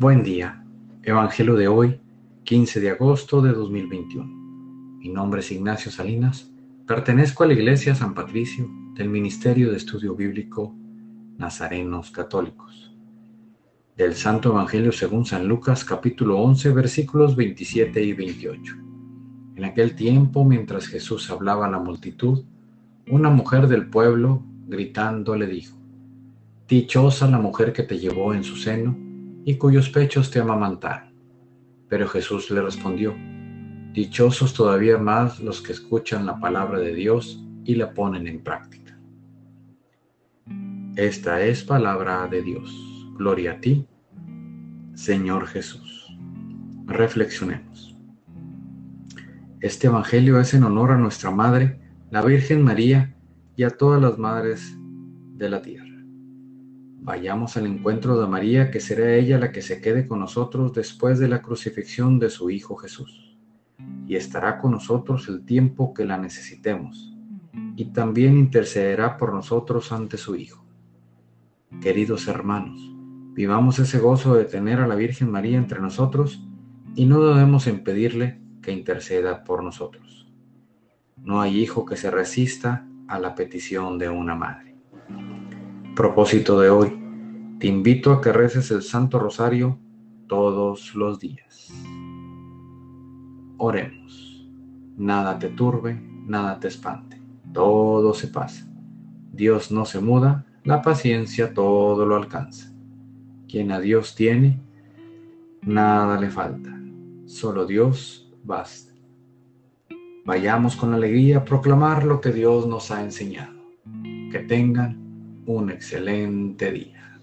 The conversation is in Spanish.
Buen día. Evangelio de hoy, 15 de agosto de 2021. Mi nombre es Ignacio Salinas. Pertenezco a la Iglesia San Patricio del Ministerio de Estudio Bíblico Nazarenos Católicos. Del Santo Evangelio según San Lucas capítulo 11 versículos 27 y 28. En aquel tiempo, mientras Jesús hablaba a la multitud, una mujer del pueblo, gritando, le dijo, Dichosa la mujer que te llevó en su seno y cuyos pechos te amamantaron. Pero Jesús le respondió, Dichosos todavía más los que escuchan la palabra de Dios y la ponen en práctica. Esta es palabra de Dios. Gloria a ti, Señor Jesús. Reflexionemos. Este Evangelio es en honor a nuestra Madre, la Virgen María, y a todas las madres de la tierra. Vayamos al encuentro de María, que será ella la que se quede con nosotros después de la crucifixión de su Hijo Jesús, y estará con nosotros el tiempo que la necesitemos, y también intercederá por nosotros ante su Hijo. Queridos hermanos, vivamos ese gozo de tener a la Virgen María entre nosotros y no debemos impedirle interceda por nosotros. No hay hijo que se resista a la petición de una madre. Propósito de hoy, te invito a que reces el Santo Rosario todos los días. Oremos. Nada te turbe, nada te espante. Todo se pasa. Dios no se muda, la paciencia todo lo alcanza. Quien a Dios tiene, nada le falta. Solo Dios basta. Vayamos con alegría a proclamar lo que Dios nos ha enseñado. Que tengan un excelente día.